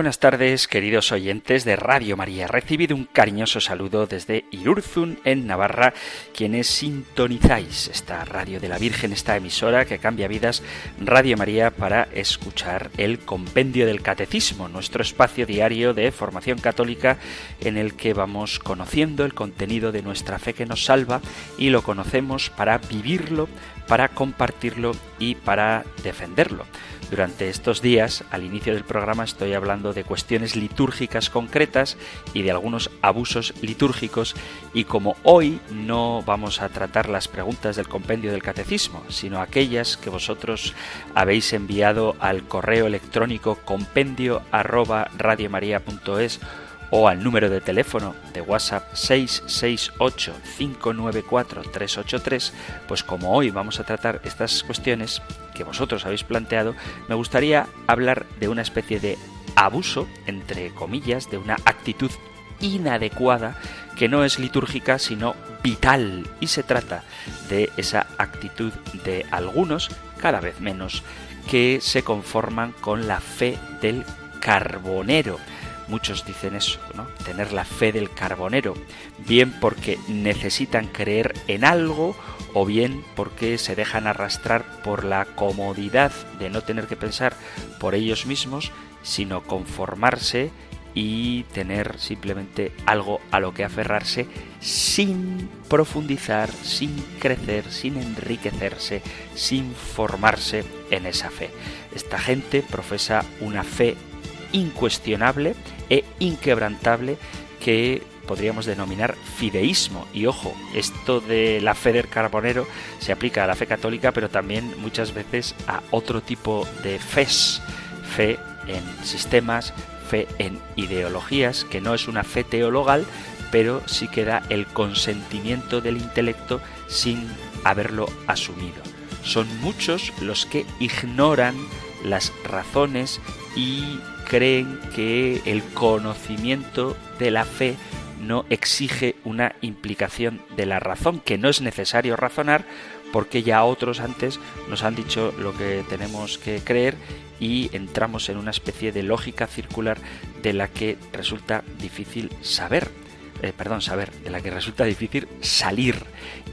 Buenas tardes, queridos oyentes de Radio María. Recibido un cariñoso saludo desde Irurzun, en Navarra, quienes sintonizáis esta radio de la Virgen, esta emisora que cambia vidas, Radio María, para escuchar el Compendio del Catecismo, nuestro espacio diario de formación católica en el que vamos conociendo el contenido de nuestra fe que nos salva y lo conocemos para vivirlo, para compartirlo y para defenderlo. Durante estos días, al inicio del programa, estoy hablando de cuestiones litúrgicas concretas y de algunos abusos litúrgicos y como hoy no vamos a tratar las preguntas del compendio del catecismo, sino aquellas que vosotros habéis enviado al correo electrónico compendio arroba o al número de teléfono de WhatsApp 668-594-383, pues como hoy vamos a tratar estas cuestiones que vosotros habéis planteado, me gustaría hablar de una especie de abuso, entre comillas, de una actitud inadecuada que no es litúrgica sino vital. Y se trata de esa actitud de algunos, cada vez menos, que se conforman con la fe del carbonero Muchos dicen eso, ¿no? Tener la fe del carbonero, bien porque necesitan creer en algo o bien porque se dejan arrastrar por la comodidad de no tener que pensar por ellos mismos, sino conformarse y tener simplemente algo a lo que aferrarse sin profundizar, sin crecer, sin enriquecerse, sin formarse en esa fe. Esta gente profesa una fe incuestionable e inquebrantable que podríamos denominar fideísmo. Y ojo, esto de la fe del carbonero se aplica a la fe católica, pero también muchas veces a otro tipo de fes, fe en sistemas, fe en ideologías, que no es una fe teologal, pero sí que da el consentimiento del intelecto sin haberlo asumido. Son muchos los que ignoran las razones y creen que el conocimiento de la fe no exige una implicación de la razón, que no es necesario razonar porque ya otros antes nos han dicho lo que tenemos que creer y entramos en una especie de lógica circular de la que resulta difícil saber. Eh, perdón, saber, de la que resulta difícil salir.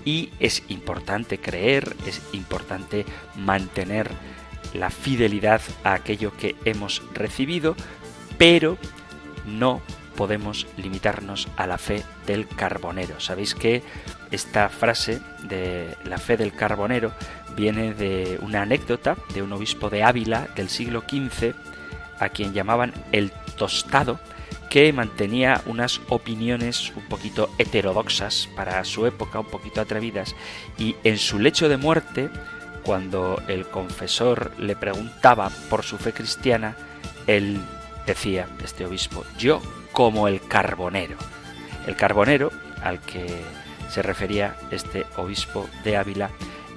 Y es importante creer, es importante mantener la fidelidad a aquello que hemos recibido, pero no podemos limitarnos a la fe del carbonero. Sabéis que esta frase de la fe del carbonero viene de una anécdota de un obispo de Ávila del siglo XV, a quien llamaban el tostado, que mantenía unas opiniones un poquito heterodoxas para su época, un poquito atrevidas, y en su lecho de muerte cuando el confesor le preguntaba por su fe cristiana, él decía, este obispo, yo como el carbonero. El carbonero al que se refería este obispo de Ávila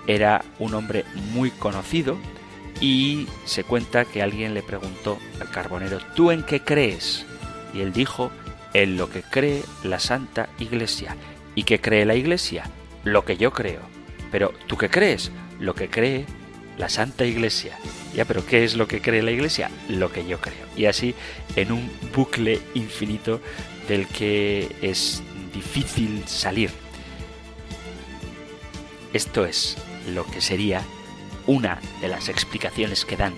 era un hombre muy conocido y se cuenta que alguien le preguntó al carbonero, ¿tú en qué crees? Y él dijo, en lo que cree la Santa Iglesia. ¿Y qué cree la Iglesia? Lo que yo creo. Pero ¿tú qué crees? Lo que cree la Santa Iglesia. Ya, pero ¿qué es lo que cree la Iglesia? Lo que yo creo. Y así en un bucle infinito del que es difícil salir. Esto es lo que sería una de las explicaciones que dan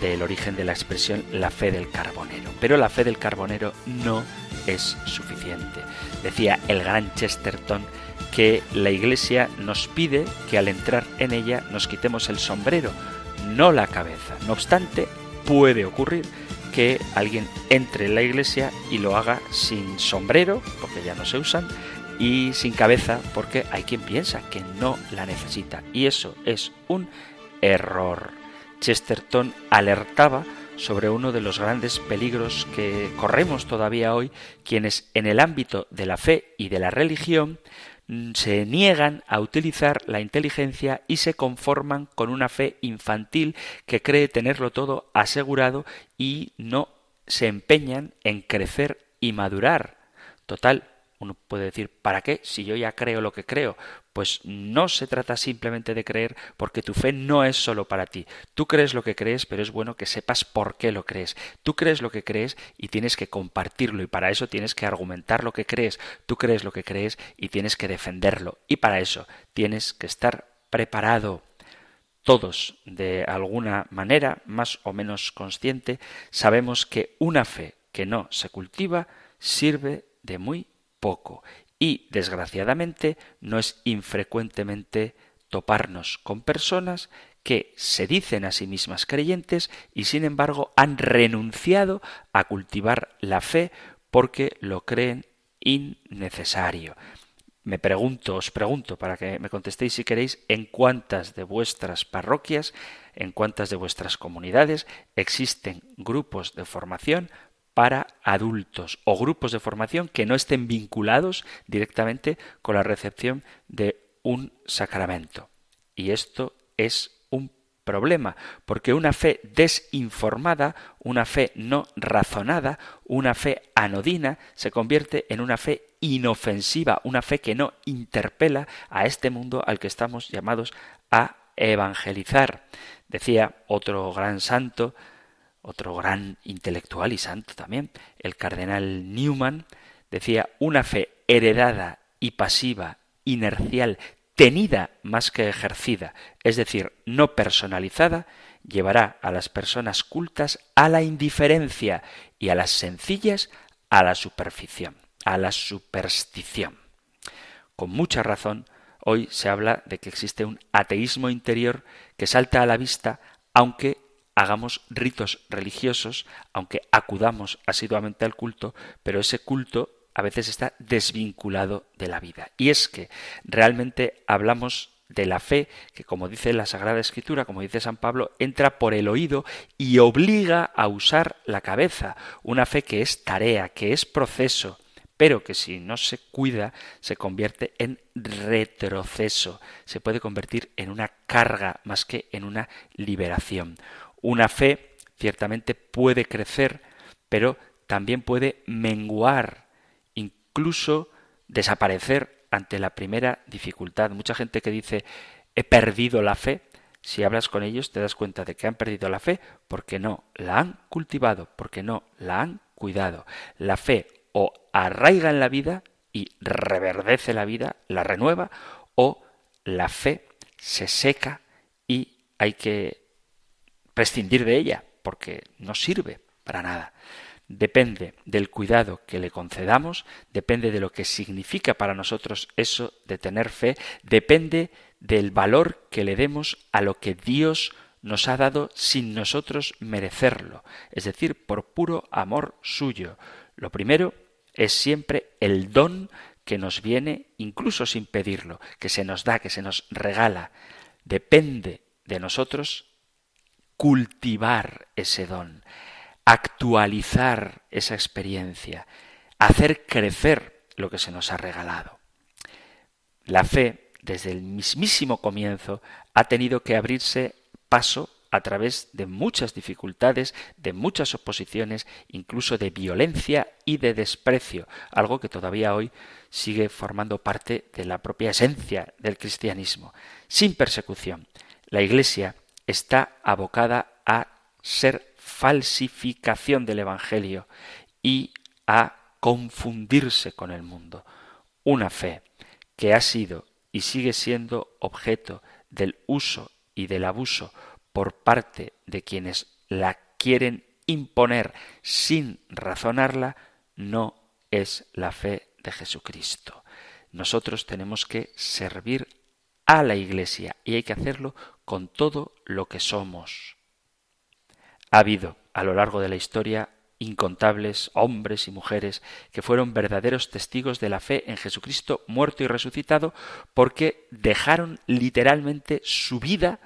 del origen de la expresión la fe del carbonero. Pero la fe del carbonero no es suficiente. Decía el gran Chesterton que la Iglesia nos pide que al entrar en ella nos quitemos el sombrero, no la cabeza. No obstante, puede ocurrir que alguien entre en la Iglesia y lo haga sin sombrero, porque ya no se usan, y sin cabeza, porque hay quien piensa que no la necesita. Y eso es un error. Chesterton alertaba sobre uno de los grandes peligros que corremos todavía hoy quienes en el ámbito de la fe y de la religión se niegan a utilizar la inteligencia y se conforman con una fe infantil que cree tenerlo todo asegurado y no se empeñan en crecer y madurar. Total, uno puede decir, ¿para qué? Si yo ya creo lo que creo. Pues no se trata simplemente de creer porque tu fe no es solo para ti. Tú crees lo que crees, pero es bueno que sepas por qué lo crees. Tú crees lo que crees y tienes que compartirlo y para eso tienes que argumentar lo que crees. Tú crees lo que crees y tienes que defenderlo y para eso tienes que estar preparado. Todos, de alguna manera, más o menos consciente, sabemos que una fe que no se cultiva sirve de muy poco. Y, desgraciadamente, no es infrecuentemente toparnos con personas que se dicen a sí mismas creyentes y sin embargo han renunciado a cultivar la fe porque lo creen innecesario. Me pregunto, os pregunto, para que me contestéis si queréis, en cuántas de vuestras parroquias, en cuántas de vuestras comunidades existen grupos de formación para adultos o grupos de formación que no estén vinculados directamente con la recepción de un sacramento. Y esto es un problema, porque una fe desinformada, una fe no razonada, una fe anodina, se convierte en una fe inofensiva, una fe que no interpela a este mundo al que estamos llamados a evangelizar. Decía otro gran santo, otro gran intelectual y santo también, el cardenal Newman, decía una fe heredada y pasiva, inercial, tenida más que ejercida, es decir, no personalizada, llevará a las personas cultas a la indiferencia y a las sencillas a la superficie, a la superstición. Con mucha razón, hoy se habla de que existe un ateísmo interior que salta a la vista aunque hagamos ritos religiosos, aunque acudamos asiduamente al culto, pero ese culto a veces está desvinculado de la vida. Y es que realmente hablamos de la fe que, como dice la Sagrada Escritura, como dice San Pablo, entra por el oído y obliga a usar la cabeza. Una fe que es tarea, que es proceso, pero que si no se cuida se convierte en retroceso, se puede convertir en una carga más que en una liberación. Una fe ciertamente puede crecer, pero también puede menguar, incluso desaparecer ante la primera dificultad. Mucha gente que dice he perdido la fe, si hablas con ellos te das cuenta de que han perdido la fe porque no la han cultivado, porque no la han cuidado. La fe o arraiga en la vida y reverdece la vida, la renueva, o la fe se seca y hay que prescindir de ella, porque no sirve para nada. Depende del cuidado que le concedamos, depende de lo que significa para nosotros eso de tener fe, depende del valor que le demos a lo que Dios nos ha dado sin nosotros merecerlo, es decir, por puro amor suyo. Lo primero es siempre el don que nos viene incluso sin pedirlo, que se nos da, que se nos regala. Depende de nosotros cultivar ese don, actualizar esa experiencia, hacer crecer lo que se nos ha regalado. La fe, desde el mismísimo comienzo, ha tenido que abrirse paso a través de muchas dificultades, de muchas oposiciones, incluso de violencia y de desprecio, algo que todavía hoy sigue formando parte de la propia esencia del cristianismo. Sin persecución, la Iglesia está abocada a ser falsificación del Evangelio y a confundirse con el mundo. Una fe que ha sido y sigue siendo objeto del uso y del abuso por parte de quienes la quieren imponer sin razonarla, no es la fe de Jesucristo. Nosotros tenemos que servir a la Iglesia y hay que hacerlo con todo lo que somos. Ha habido a lo largo de la historia incontables hombres y mujeres que fueron verdaderos testigos de la fe en Jesucristo muerto y resucitado porque dejaron literalmente su vida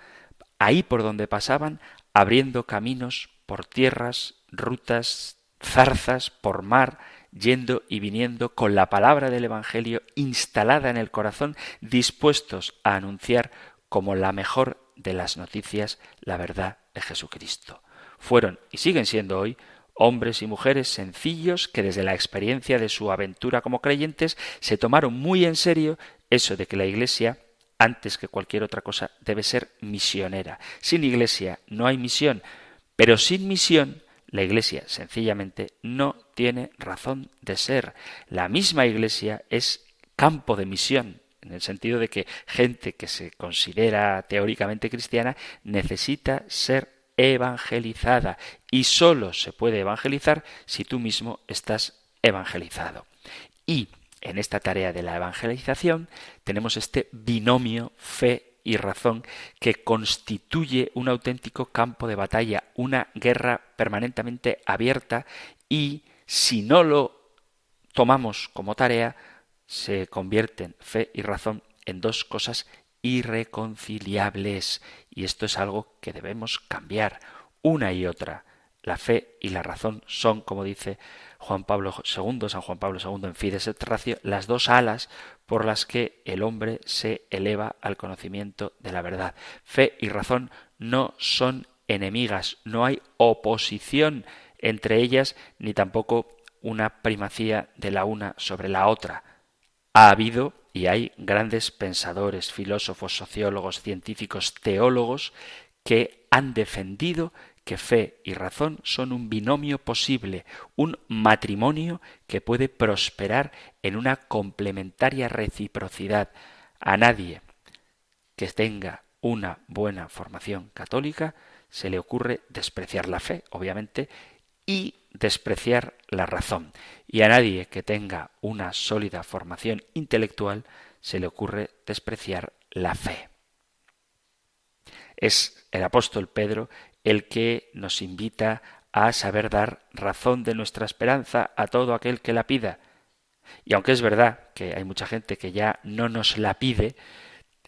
ahí por donde pasaban, abriendo caminos por tierras, rutas, zarzas por mar, yendo y viniendo con la palabra del Evangelio instalada en el corazón, dispuestos a anunciar como la mejor de las noticias la verdad de Jesucristo. Fueron y siguen siendo hoy hombres y mujeres sencillos que desde la experiencia de su aventura como creyentes se tomaron muy en serio eso de que la Iglesia, antes que cualquier otra cosa, debe ser misionera. Sin Iglesia no hay misión, pero sin misión la Iglesia sencillamente no tiene razón de ser. La misma Iglesia es campo de misión, en el sentido de que gente que se considera teóricamente cristiana necesita ser evangelizada y sólo se puede evangelizar si tú mismo estás evangelizado. Y en esta tarea de la evangelización tenemos este binomio fe y razón que constituye un auténtico campo de batalla, una guerra permanentemente abierta y si no lo tomamos como tarea, se convierten fe y razón en dos cosas irreconciliables. Y esto es algo que debemos cambiar una y otra. La fe y la razón son, como dice Juan Pablo II, San Juan Pablo II en Fides et Ratio, las dos alas por las que el hombre se eleva al conocimiento de la verdad. Fe y razón no son enemigas, no hay oposición entre ellas ni tampoco una primacía de la una sobre la otra. Ha habido y hay grandes pensadores, filósofos, sociólogos, científicos, teólogos que han defendido que fe y razón son un binomio posible, un matrimonio que puede prosperar en una complementaria reciprocidad. A nadie que tenga una buena formación católica se le ocurre despreciar la fe, obviamente, y despreciar la razón. Y a nadie que tenga una sólida formación intelectual se le ocurre despreciar la fe. Es el apóstol Pedro el que nos invita a saber dar razón de nuestra esperanza a todo aquel que la pida. Y aunque es verdad que hay mucha gente que ya no nos la pide,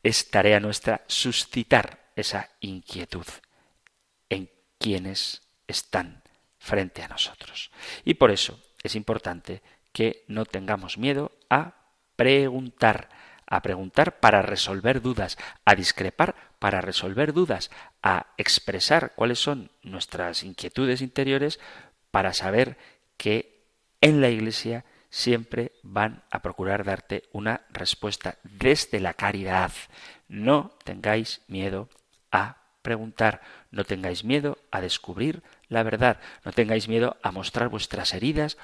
es tarea nuestra suscitar esa inquietud en quienes están frente a nosotros. Y por eso es importante que no tengamos miedo a preguntar, a preguntar para resolver dudas, a discrepar para resolver dudas, a expresar cuáles son nuestras inquietudes interiores para saber que en la Iglesia siempre van a procurar darte una respuesta desde la caridad. No tengáis miedo a preguntar, no tengáis miedo a descubrir la verdad, no tengáis miedo a mostrar vuestras heridas,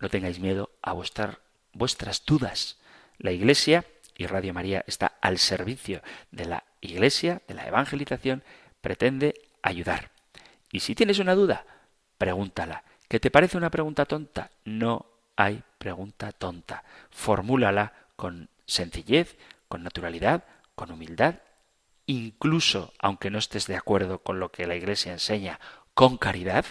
no tengáis miedo a mostrar vuestras dudas. La Iglesia y Radio María está al servicio de la Iglesia, de la evangelización, pretende ayudar. Y si tienes una duda, pregúntala. ¿Que te parece una pregunta tonta? No hay pregunta tonta. Formúlala con sencillez, con naturalidad, con humildad, incluso aunque no estés de acuerdo con lo que la Iglesia enseña, con caridad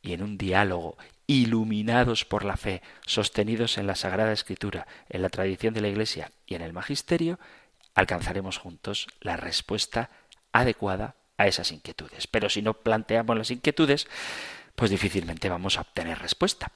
y en un diálogo iluminados por la fe, sostenidos en la Sagrada Escritura, en la tradición de la Iglesia y en el Magisterio, alcanzaremos juntos la respuesta adecuada a esas inquietudes. Pero si no planteamos las inquietudes, pues difícilmente vamos a obtener respuesta.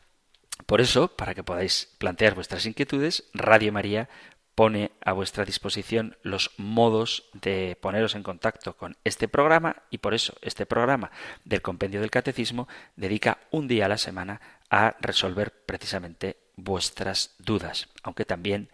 Por eso, para que podáis plantear vuestras inquietudes, Radio María pone a vuestra disposición los modos de poneros en contacto con este programa y por eso este programa del Compendio del Catecismo dedica un día a la semana a resolver precisamente vuestras dudas, aunque también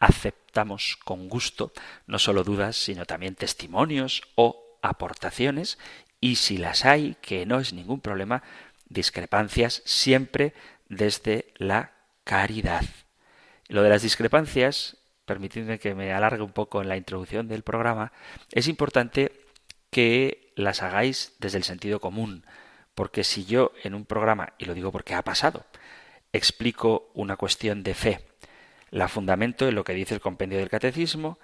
aceptamos con gusto no solo dudas, sino también testimonios o aportaciones y si las hay, que no es ningún problema, discrepancias siempre desde la caridad. Lo de las discrepancias permitidme que me alargue un poco en la introducción del programa, es importante que las hagáis desde el sentido común, porque si yo en un programa, y lo digo porque ha pasado, explico una cuestión de fe, la fundamento en lo que dice el compendio del catecismo,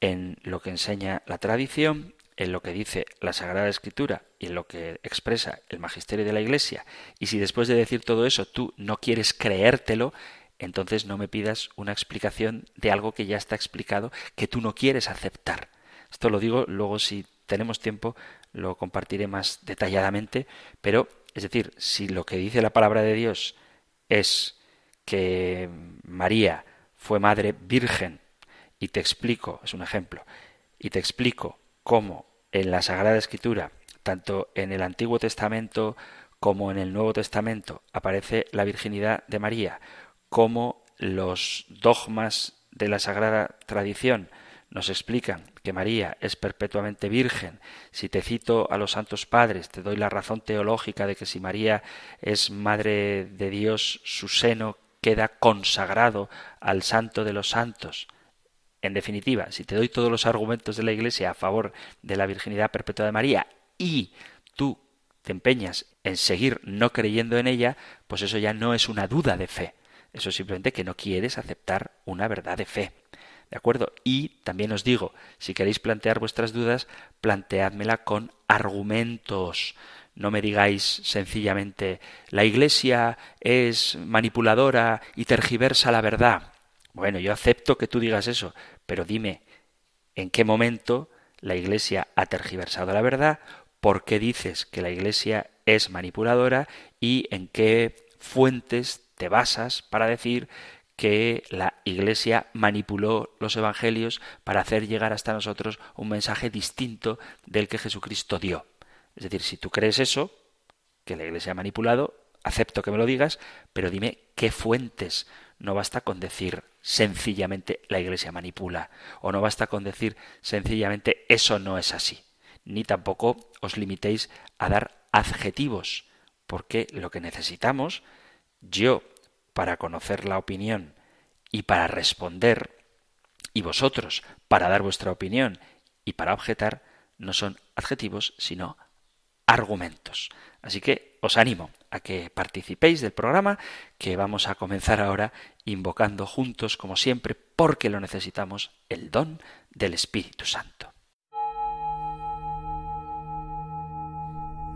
en lo que enseña la tradición, en lo que dice la Sagrada Escritura y en lo que expresa el magisterio de la Iglesia, y si después de decir todo eso tú no quieres creértelo, entonces no me pidas una explicación de algo que ya está explicado que tú no quieres aceptar. Esto lo digo, luego si tenemos tiempo lo compartiré más detalladamente, pero es decir, si lo que dice la palabra de Dios es que María fue madre virgen, y te explico, es un ejemplo, y te explico cómo en la Sagrada Escritura, tanto en el Antiguo Testamento como en el Nuevo Testamento, aparece la virginidad de María, cómo los dogmas de la Sagrada Tradición nos explican que María es perpetuamente virgen. Si te cito a los santos padres, te doy la razón teológica de que si María es madre de Dios, su seno queda consagrado al santo de los santos. En definitiva, si te doy todos los argumentos de la Iglesia a favor de la virginidad perpetua de María y tú te empeñas en seguir no creyendo en ella, pues eso ya no es una duda de fe. Eso es simplemente que no quieres aceptar una verdad de fe. ¿De acuerdo? Y también os digo, si queréis plantear vuestras dudas, planteádmela con argumentos. No me digáis sencillamente la Iglesia es manipuladora y tergiversa la verdad. Bueno, yo acepto que tú digas eso, pero dime en qué momento la Iglesia ha tergiversado la verdad, por qué dices que la Iglesia es manipuladora y en qué fuentes te basas para decir que la Iglesia manipuló los Evangelios para hacer llegar hasta nosotros un mensaje distinto del que Jesucristo dio. Es decir, si tú crees eso, que la Iglesia ha manipulado, acepto que me lo digas, pero dime qué fuentes. No basta con decir sencillamente la Iglesia manipula, o no basta con decir sencillamente eso no es así, ni tampoco os limitéis a dar adjetivos, porque lo que necesitamos, yo, para conocer la opinión y para responder, y vosotros, para dar vuestra opinión y para objetar, no son adjetivos, sino argumentos. Así que os animo a que participéis del programa que vamos a comenzar ahora invocando juntos, como siempre, porque lo necesitamos, el don del Espíritu Santo.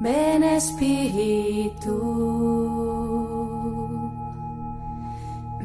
Ven Espíritu,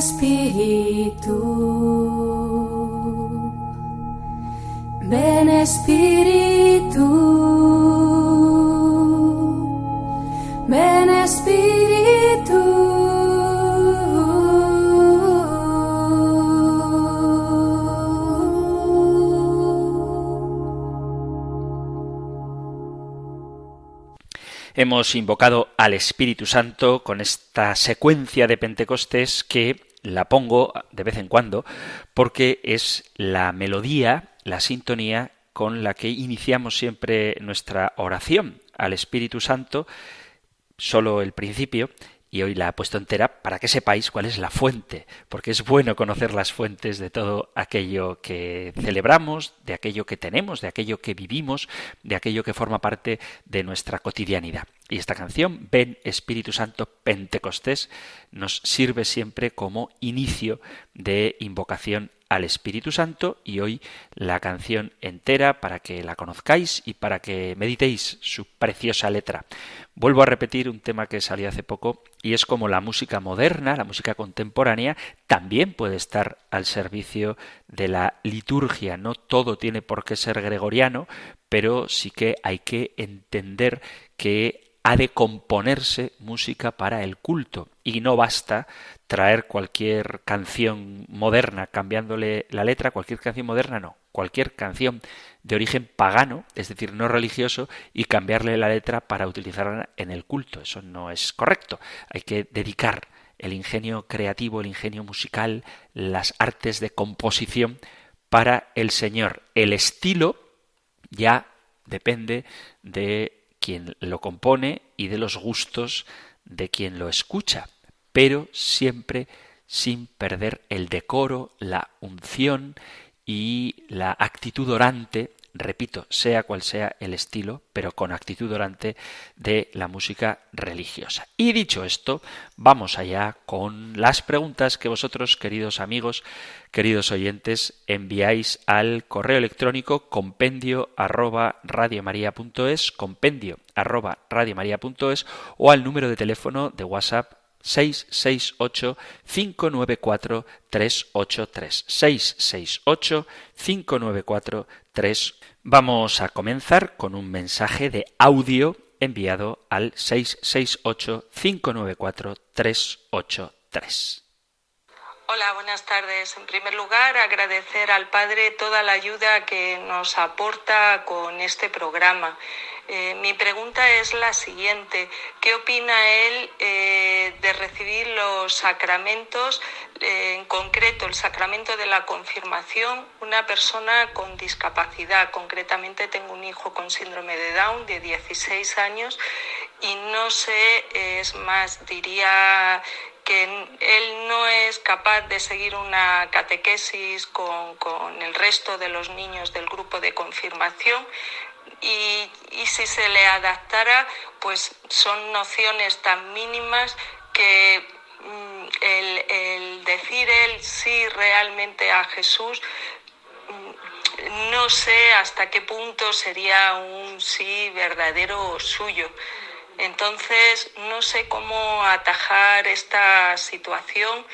Ven Espíritu. Hemos invocado al Espíritu Santo con esta secuencia de Pentecostés que la pongo de vez en cuando porque es la melodía, la sintonía con la que iniciamos siempre nuestra oración al Espíritu Santo, solo el principio, y hoy la ha puesto entera para que sepáis cuál es la fuente, porque es bueno conocer las fuentes de todo aquello que celebramos, de aquello que tenemos, de aquello que vivimos, de aquello que forma parte de nuestra cotidianidad. Y esta canción, Ven Espíritu Santo Pentecostés, nos sirve siempre como inicio de invocación al Espíritu Santo y hoy la canción entera para que la conozcáis y para que meditéis su preciosa letra. Vuelvo a repetir un tema que salió hace poco y es como la música moderna, la música contemporánea, también puede estar al servicio de la liturgia. No todo tiene por qué ser gregoriano, pero sí que hay que entender que ha de componerse música para el culto y no basta traer cualquier canción moderna cambiándole la letra, cualquier canción moderna no, cualquier canción de origen pagano, es decir, no religioso, y cambiarle la letra para utilizarla en el culto. Eso no es correcto. Hay que dedicar el ingenio creativo, el ingenio musical, las artes de composición para el Señor. El estilo ya depende de quien lo compone y de los gustos de quien lo escucha pero siempre sin perder el decoro, la unción y la actitud orante, repito, sea cual sea el estilo, pero con actitud orante de la música religiosa. Y dicho esto, vamos allá con las preguntas que vosotros, queridos amigos, queridos oyentes, enviáis al correo electrónico compendio arroba radiomaria.es, compendio arroba o al número de teléfono de WhatsApp 668-594-383. 668-594-3. Vamos a comenzar con un mensaje de audio enviado al 668-594-383. Hola, buenas tardes. En primer lugar, agradecer al Padre toda la ayuda que nos aporta con este programa. Eh, mi pregunta es la siguiente. ¿Qué opina él eh, de recibir los sacramentos, eh, en concreto el sacramento de la confirmación, una persona con discapacidad? Concretamente tengo un hijo con síndrome de Down de 16 años y no sé, es más, diría que él no es capaz de seguir una catequesis con, con, el resto de los niños del grupo de confirmación y, si se le adaptara, pues son nociones tan mínimas que mm, el, decir él sí realmente a Jesús, mm, no sé hasta qué punto sería un sí verdadero suyo. Entonces, no sé cómo atajar esta situación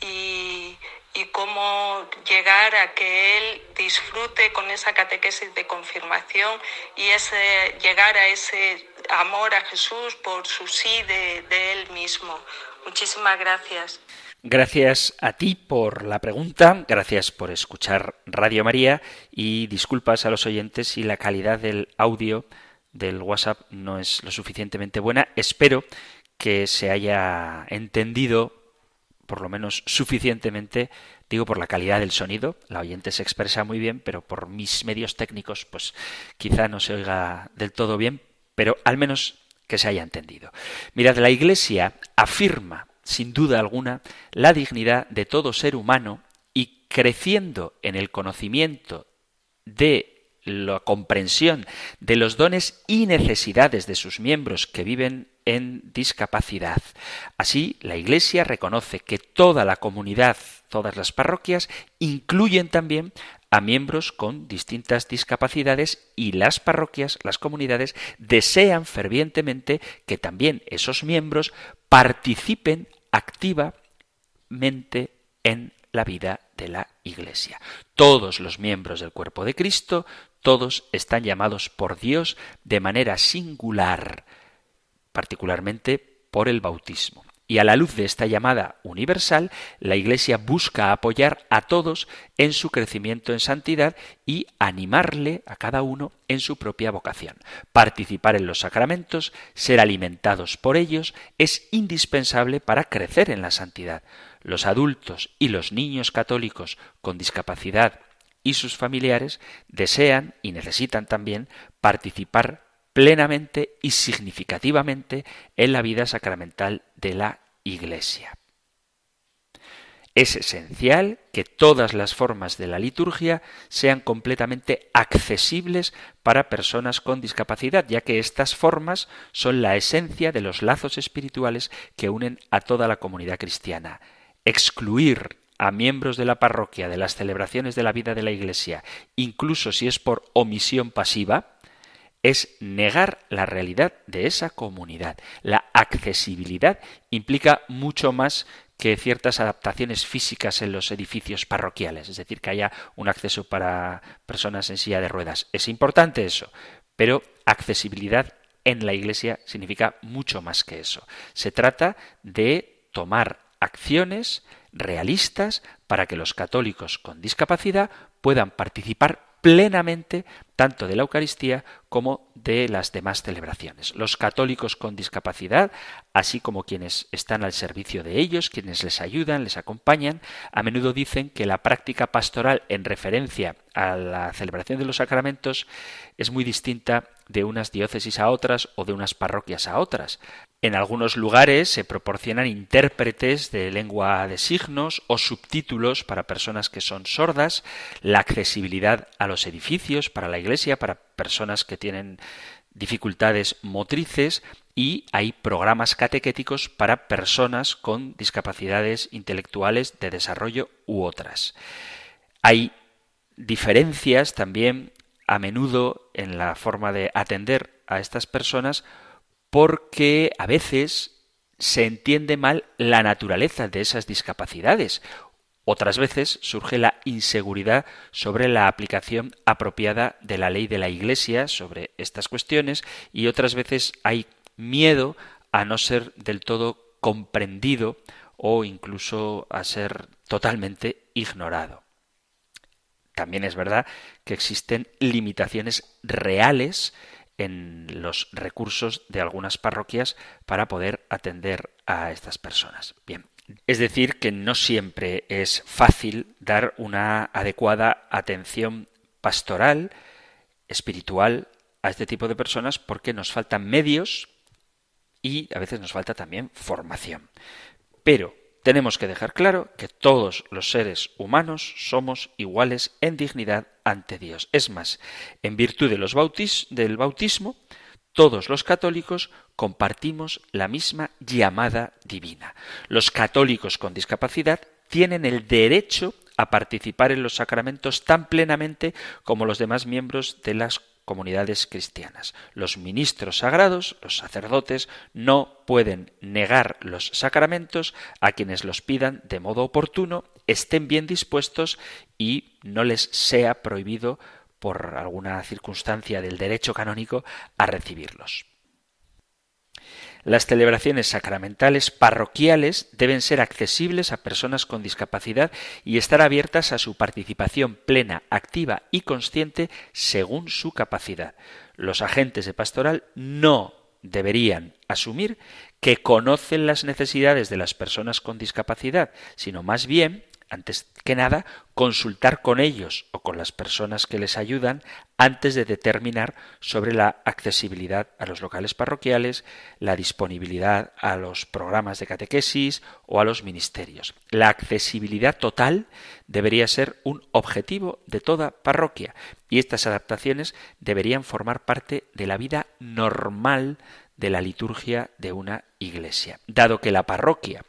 y, y cómo llegar a que él disfrute con esa catequesis de confirmación y ese llegar a ese amor a Jesús por su sí de, de él mismo. Muchísimas gracias. Gracias a ti por la pregunta, gracias por escuchar Radio María y disculpas a los oyentes si la calidad del audio del WhatsApp no es lo suficientemente buena. Espero que se haya entendido por lo menos suficientemente, digo, por la calidad del sonido. La oyente se expresa muy bien, pero por mis medios técnicos, pues quizá no se oiga del todo bien, pero al menos que se haya entendido. Mirad, la Iglesia afirma, sin duda alguna, la dignidad de todo ser humano y creciendo en el conocimiento de la comprensión de los dones y necesidades de sus miembros que viven en discapacidad. Así, la Iglesia reconoce que toda la comunidad, todas las parroquias, incluyen también a miembros con distintas discapacidades y las parroquias, las comunidades, desean fervientemente que también esos miembros participen activa activamente en la vida de la Iglesia. Todos los miembros del cuerpo de Cristo, todos están llamados por Dios de manera singular, particularmente por el bautismo. Y a la luz de esta llamada universal, la Iglesia busca apoyar a todos en su crecimiento en santidad y animarle a cada uno en su propia vocación. Participar en los sacramentos, ser alimentados por ellos, es indispensable para crecer en la santidad. Los adultos y los niños católicos con discapacidad y sus familiares desean y necesitan también participar plenamente y significativamente en la vida sacramental de la Iglesia. Es esencial que todas las formas de la liturgia sean completamente accesibles para personas con discapacidad, ya que estas formas son la esencia de los lazos espirituales que unen a toda la comunidad cristiana. Excluir a miembros de la parroquia de las celebraciones de la vida de la Iglesia, incluso si es por omisión pasiva, es negar la realidad de esa comunidad. La accesibilidad implica mucho más que ciertas adaptaciones físicas en los edificios parroquiales, es decir, que haya un acceso para personas en silla de ruedas. Es importante eso, pero accesibilidad en la Iglesia significa mucho más que eso. Se trata de tomar acciones realistas para que los católicos con discapacidad puedan participar plenamente tanto de la Eucaristía como de las demás celebraciones. Los católicos con discapacidad, así como quienes están al servicio de ellos, quienes les ayudan, les acompañan, a menudo dicen que la práctica pastoral en referencia a la celebración de los sacramentos es muy distinta de unas diócesis a otras o de unas parroquias a otras. En algunos lugares se proporcionan intérpretes de lengua de signos o subtítulos para personas que son sordas, la accesibilidad a los edificios para la iglesia, para personas que tienen dificultades motrices y hay programas catequéticos para personas con discapacidades intelectuales de desarrollo u otras. Hay diferencias también a menudo en la forma de atender a estas personas porque a veces se entiende mal la naturaleza de esas discapacidades. Otras veces surge la inseguridad sobre la aplicación apropiada de la ley de la Iglesia sobre estas cuestiones y otras veces hay miedo a no ser del todo comprendido o incluso a ser totalmente ignorado. También es verdad que existen limitaciones reales en los recursos de algunas parroquias para poder atender a estas personas. Bien, es decir, que no siempre es fácil dar una adecuada atención pastoral, espiritual, a este tipo de personas porque nos faltan medios y a veces nos falta también formación. Pero tenemos que dejar claro que todos los seres humanos somos iguales en dignidad ante Dios. Es más, en virtud de los del bautismo, todos los católicos compartimos la misma llamada divina. Los católicos con discapacidad tienen el derecho a participar en los sacramentos tan plenamente como los demás miembros de las comunidades cristianas. Los ministros sagrados, los sacerdotes, no pueden negar los sacramentos a quienes los pidan de modo oportuno, estén bien dispuestos y no les sea prohibido por alguna circunstancia del derecho canónico a recibirlos. Las celebraciones sacramentales parroquiales deben ser accesibles a personas con discapacidad y estar abiertas a su participación plena, activa y consciente según su capacidad. Los agentes de pastoral no deberían asumir que conocen las necesidades de las personas con discapacidad, sino más bien antes que nada, consultar con ellos o con las personas que les ayudan antes de determinar sobre la accesibilidad a los locales parroquiales, la disponibilidad a los programas de catequesis o a los ministerios. La accesibilidad total debería ser un objetivo de toda parroquia y estas adaptaciones deberían formar parte de la vida normal de la liturgia de una iglesia. Dado que la parroquia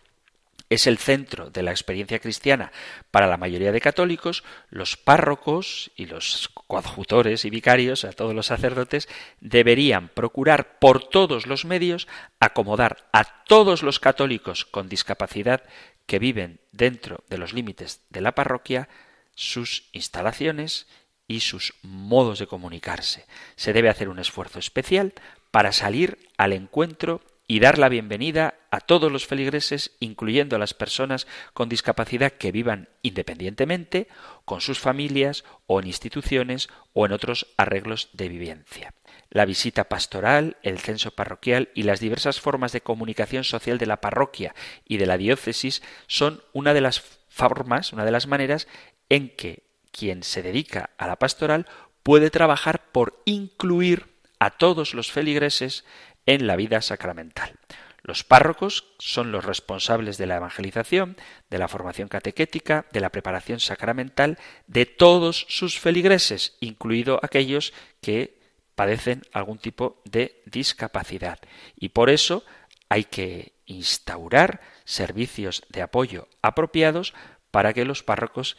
es el centro de la experiencia cristiana para la mayoría de católicos, los párrocos y los coadjutores y vicarios, a todos los sacerdotes, deberían procurar por todos los medios acomodar a todos los católicos con discapacidad que viven dentro de los límites de la parroquia sus instalaciones y sus modos de comunicarse. Se debe hacer un esfuerzo especial para salir al encuentro y dar la bienvenida a todos los feligreses, incluyendo a las personas con discapacidad que vivan independientemente, con sus familias o en instituciones o en otros arreglos de vivencia. La visita pastoral, el censo parroquial y las diversas formas de comunicación social de la parroquia y de la diócesis son una de las formas, una de las maneras en que quien se dedica a la pastoral puede trabajar por incluir a todos los feligreses en la vida sacramental. Los párrocos son los responsables de la evangelización, de la formación catequética, de la preparación sacramental de todos sus feligreses, incluido aquellos que padecen algún tipo de discapacidad. Y por eso hay que instaurar servicios de apoyo apropiados para que los párrocos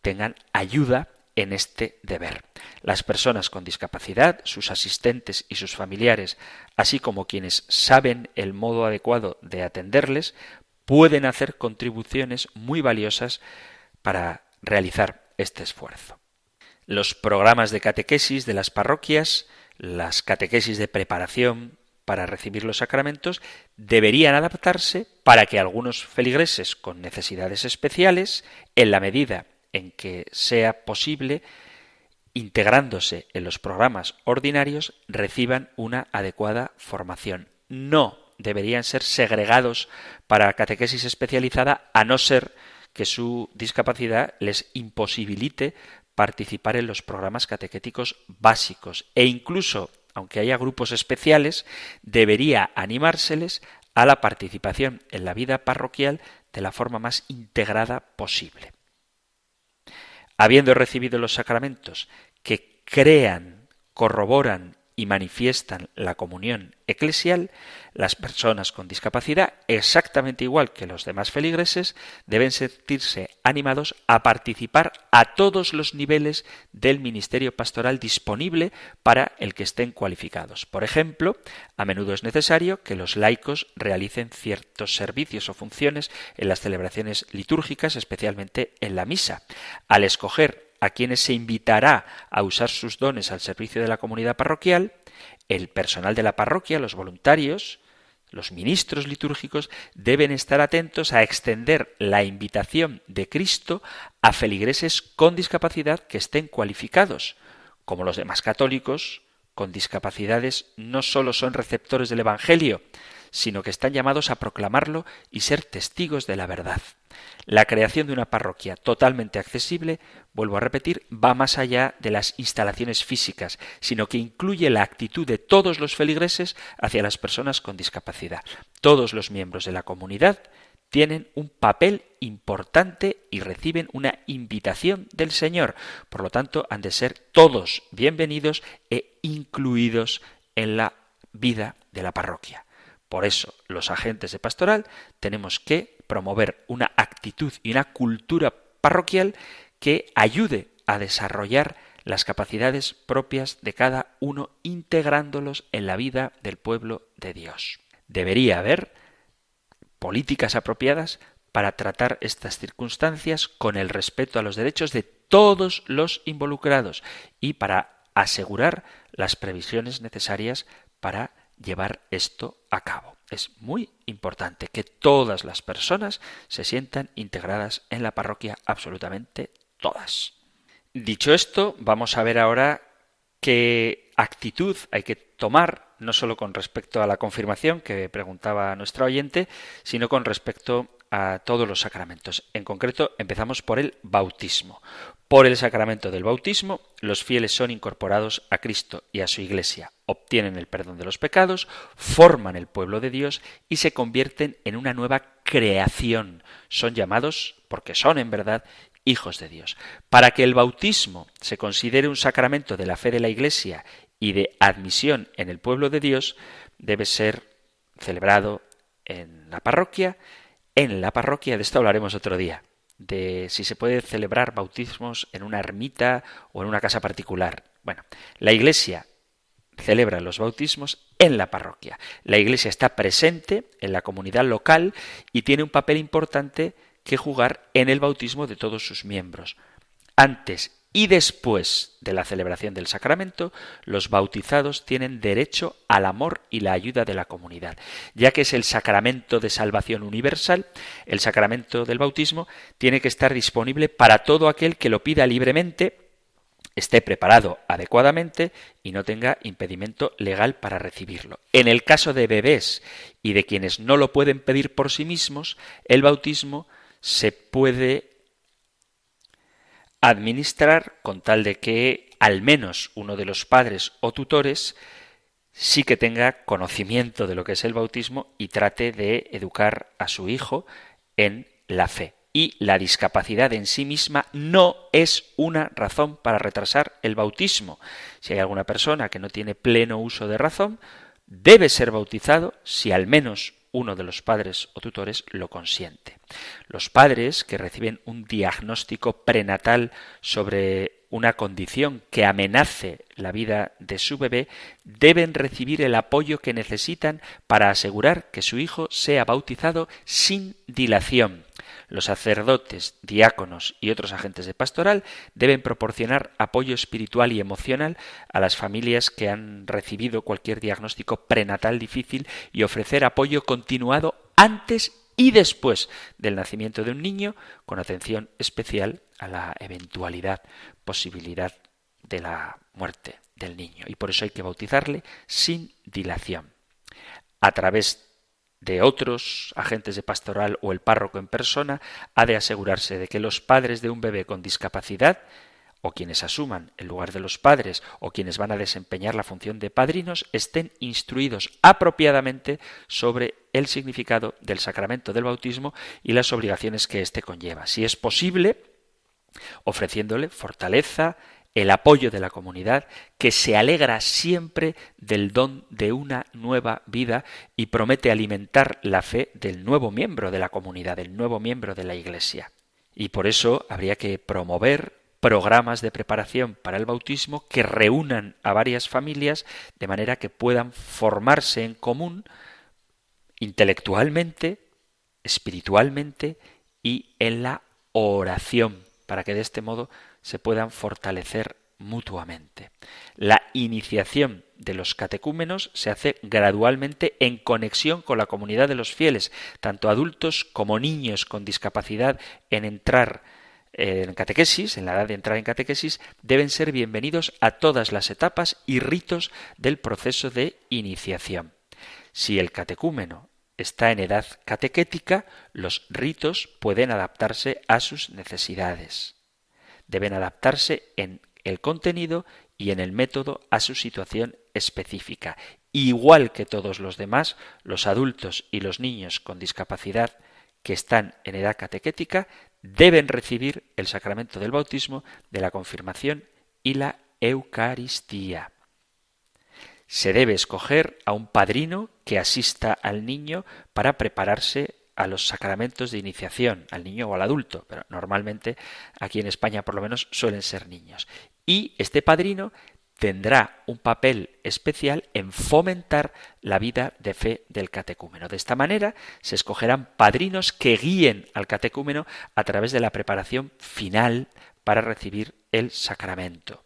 tengan ayuda en este deber. Las personas con discapacidad, sus asistentes y sus familiares, así como quienes saben el modo adecuado de atenderles, pueden hacer contribuciones muy valiosas para realizar este esfuerzo. Los programas de catequesis de las parroquias, las catequesis de preparación para recibir los sacramentos, deberían adaptarse para que algunos feligreses con necesidades especiales, en la medida en que sea posible, integrándose en los programas ordinarios, reciban una adecuada formación. No deberían ser segregados para catequesis especializada a no ser que su discapacidad les imposibilite participar en los programas catequéticos básicos e incluso, aunque haya grupos especiales, debería animárseles a la participación en la vida parroquial de la forma más integrada posible habiendo recibido los sacramentos que crean, corroboran y manifiestan la comunión eclesial, las personas con discapacidad, exactamente igual que los demás feligreses, deben sentirse animados a participar a todos los niveles del ministerio pastoral disponible para el que estén cualificados. Por ejemplo, a menudo es necesario que los laicos realicen ciertos servicios o funciones en las celebraciones litúrgicas, especialmente en la misa. Al escoger a quienes se invitará a usar sus dones al servicio de la comunidad parroquial, el personal de la parroquia, los voluntarios, los ministros litúrgicos deben estar atentos a extender la invitación de Cristo a feligreses con discapacidad que estén cualificados. Como los demás católicos, con discapacidades no solo son receptores del Evangelio, sino que están llamados a proclamarlo y ser testigos de la verdad. La creación de una parroquia totalmente accesible, vuelvo a repetir, va más allá de las instalaciones físicas, sino que incluye la actitud de todos los feligreses hacia las personas con discapacidad. Todos los miembros de la comunidad tienen un papel importante y reciben una invitación del Señor. Por lo tanto, han de ser todos bienvenidos e incluidos en la vida de la parroquia. Por eso, los agentes de pastoral tenemos que promover una actitud y una cultura parroquial que ayude a desarrollar las capacidades propias de cada uno, integrándolos en la vida del pueblo de Dios. Debería haber políticas apropiadas para tratar estas circunstancias con el respeto a los derechos de todos los involucrados y para asegurar las previsiones necesarias para llevar esto a cabo. Es muy importante que todas las personas se sientan integradas en la parroquia, absolutamente todas. Dicho esto, vamos a ver ahora qué actitud hay que tomar, no solo con respecto a la confirmación que preguntaba nuestra oyente, sino con respecto a todos los sacramentos. En concreto, empezamos por el bautismo. Por el sacramento del bautismo, los fieles son incorporados a Cristo y a su Iglesia, obtienen el perdón de los pecados, forman el pueblo de Dios y se convierten en una nueva creación. Son llamados, porque son en verdad, hijos de Dios. Para que el bautismo se considere un sacramento de la fe de la Iglesia y de admisión en el pueblo de Dios, debe ser celebrado en la parroquia. En la parroquia, de esto hablaremos otro día de si se puede celebrar bautismos en una ermita o en una casa particular. Bueno, la Iglesia celebra los bautismos en la parroquia. La Iglesia está presente en la comunidad local y tiene un papel importante que jugar en el bautismo de todos sus miembros. Antes y después de la celebración del sacramento, los bautizados tienen derecho al amor y la ayuda de la comunidad. Ya que es el sacramento de salvación universal, el sacramento del bautismo tiene que estar disponible para todo aquel que lo pida libremente, esté preparado adecuadamente y no tenga impedimento legal para recibirlo. En el caso de bebés y de quienes no lo pueden pedir por sí mismos, el bautismo se puede administrar con tal de que al menos uno de los padres o tutores sí que tenga conocimiento de lo que es el bautismo y trate de educar a su hijo en la fe. Y la discapacidad en sí misma no es una razón para retrasar el bautismo. Si hay alguna persona que no tiene pleno uso de razón, debe ser bautizado si al menos uno de los padres o tutores lo consiente. Los padres que reciben un diagnóstico prenatal sobre una condición que amenace la vida de su bebé deben recibir el apoyo que necesitan para asegurar que su hijo sea bautizado sin dilación. Los sacerdotes, diáconos y otros agentes de pastoral deben proporcionar apoyo espiritual y emocional a las familias que han recibido cualquier diagnóstico prenatal difícil y ofrecer apoyo continuado antes y después del nacimiento de un niño, con atención especial a la eventualidad, posibilidad de la muerte del niño. Y por eso hay que bautizarle sin dilación. A través de otros agentes de pastoral o el párroco en persona, ha de asegurarse de que los padres de un bebé con discapacidad o quienes asuman el lugar de los padres o quienes van a desempeñar la función de padrinos estén instruidos apropiadamente sobre el significado del sacramento del bautismo y las obligaciones que éste conlleva. Si es posible, ofreciéndole fortaleza, el apoyo de la comunidad, que se alegra siempre del don de una nueva vida y promete alimentar la fe del nuevo miembro de la comunidad, del nuevo miembro de la Iglesia. Y por eso habría que promover programas de preparación para el bautismo que reúnan a varias familias de manera que puedan formarse en común intelectualmente, espiritualmente y en la oración, para que de este modo se puedan fortalecer mutuamente. La iniciación de los catecúmenos se hace gradualmente en conexión con la comunidad de los fieles, tanto adultos como niños con discapacidad en entrar en catequesis, en la edad de entrar en catequesis, deben ser bienvenidos a todas las etapas y ritos del proceso de iniciación. Si el catecúmeno está en edad catequética, los ritos pueden adaptarse a sus necesidades deben adaptarse en el contenido y en el método a su situación específica. Igual que todos los demás, los adultos y los niños con discapacidad que están en edad catequética deben recibir el sacramento del bautismo, de la confirmación y la Eucaristía. Se debe escoger a un padrino que asista al niño para prepararse a los sacramentos de iniciación, al niño o al adulto, pero normalmente aquí en España por lo menos suelen ser niños. Y este padrino tendrá un papel especial en fomentar la vida de fe del catecúmeno. De esta manera se escogerán padrinos que guíen al catecúmeno a través de la preparación final para recibir el sacramento.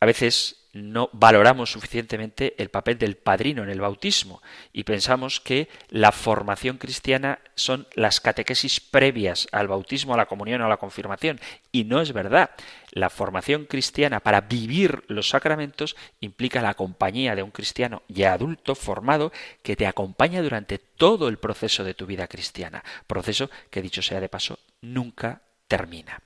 A veces no valoramos suficientemente el papel del padrino en el bautismo y pensamos que la formación cristiana son las catequesis previas al bautismo, a la comunión o a la confirmación. Y no es verdad. La formación cristiana para vivir los sacramentos implica la compañía de un cristiano ya adulto formado que te acompaña durante todo el proceso de tu vida cristiana. Proceso que, dicho sea de paso, nunca termina.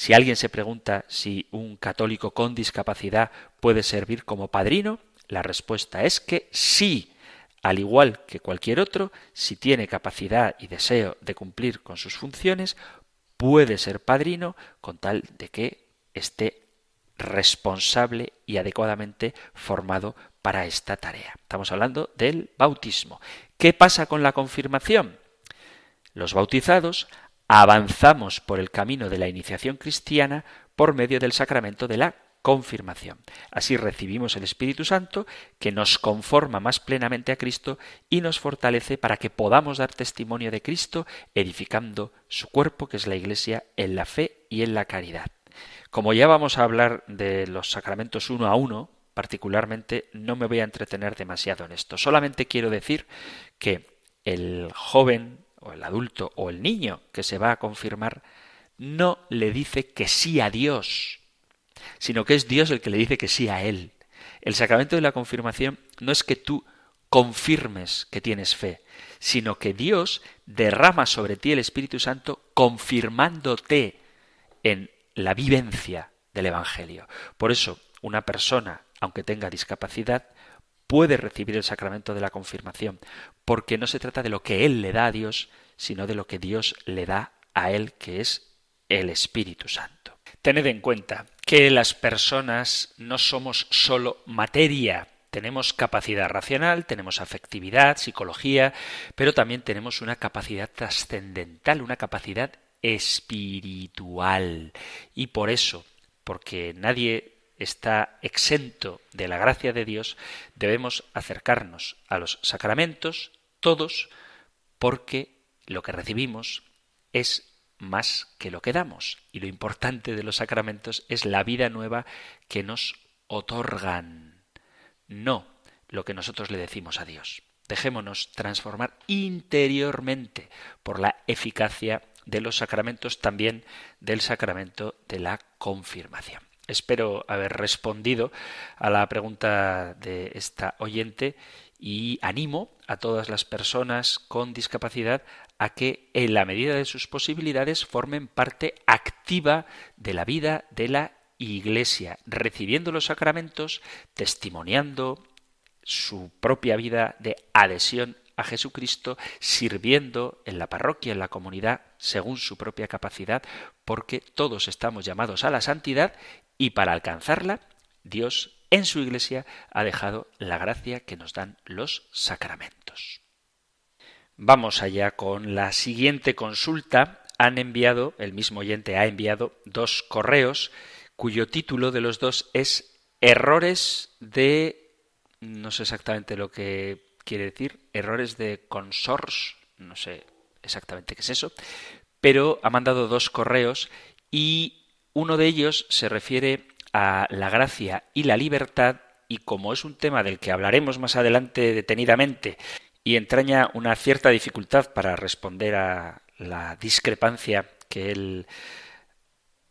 Si alguien se pregunta si un católico con discapacidad puede servir como padrino, la respuesta es que sí. Al igual que cualquier otro, si tiene capacidad y deseo de cumplir con sus funciones, puede ser padrino con tal de que esté responsable y adecuadamente formado para esta tarea. Estamos hablando del bautismo. ¿Qué pasa con la confirmación? Los bautizados avanzamos por el camino de la iniciación cristiana por medio del sacramento de la confirmación. Así recibimos el Espíritu Santo que nos conforma más plenamente a Cristo y nos fortalece para que podamos dar testimonio de Cristo edificando su cuerpo, que es la Iglesia, en la fe y en la caridad. Como ya vamos a hablar de los sacramentos uno a uno, particularmente no me voy a entretener demasiado en esto. Solamente quiero decir que el joven o el adulto o el niño que se va a confirmar no le dice que sí a Dios, sino que es Dios el que le dice que sí a él. El sacramento de la confirmación no es que tú confirmes que tienes fe, sino que Dios derrama sobre ti el Espíritu Santo confirmándote en la vivencia del Evangelio. Por eso, una persona, aunque tenga discapacidad, puede recibir el sacramento de la confirmación, porque no se trata de lo que Él le da a Dios, sino de lo que Dios le da a Él, que es el Espíritu Santo. Tened en cuenta que las personas no somos sólo materia, tenemos capacidad racional, tenemos afectividad, psicología, pero también tenemos una capacidad trascendental, una capacidad espiritual. Y por eso, porque nadie está exento de la gracia de Dios, debemos acercarnos a los sacramentos, todos, porque lo que recibimos es más que lo que damos. Y lo importante de los sacramentos es la vida nueva que nos otorgan, no lo que nosotros le decimos a Dios. Dejémonos transformar interiormente por la eficacia de los sacramentos, también del sacramento de la confirmación. Espero haber respondido a la pregunta de esta oyente y animo a todas las personas con discapacidad a que, en la medida de sus posibilidades, formen parte activa de la vida de la Iglesia, recibiendo los sacramentos, testimoniando su propia vida de adhesión a Jesucristo, sirviendo en la parroquia, en la comunidad, según su propia capacidad, porque todos estamos llamados a la santidad y para alcanzarla, Dios en su Iglesia ha dejado la gracia que nos dan los sacramentos. Vamos allá con la siguiente consulta. Han enviado, el mismo oyente ha enviado dos correos cuyo título de los dos es Errores de... no sé exactamente lo que quiere decir, errores de consors, no sé exactamente qué es eso, pero ha mandado dos correos y uno de ellos se refiere a la gracia y la libertad y como es un tema del que hablaremos más adelante detenidamente y entraña una cierta dificultad para responder a la discrepancia que él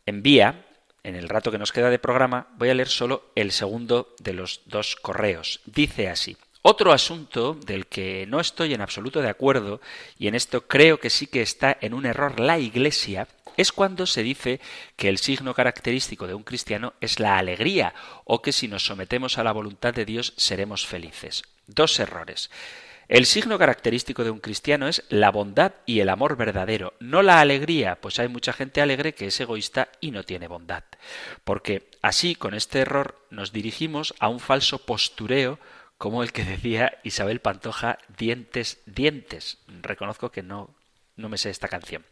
envía en el rato que nos queda de programa, voy a leer solo el segundo de los dos correos. Dice así. Otro asunto del que no estoy en absoluto de acuerdo, y en esto creo que sí que está en un error la Iglesia, es cuando se dice que el signo característico de un cristiano es la alegría, o que si nos sometemos a la voluntad de Dios seremos felices. Dos errores. El signo característico de un cristiano es la bondad y el amor verdadero, no la alegría, pues hay mucha gente alegre que es egoísta y no tiene bondad. Porque así, con este error, nos dirigimos a un falso postureo como el que decía Isabel Pantoja, dientes, dientes. Reconozco que no, no me sé esta canción.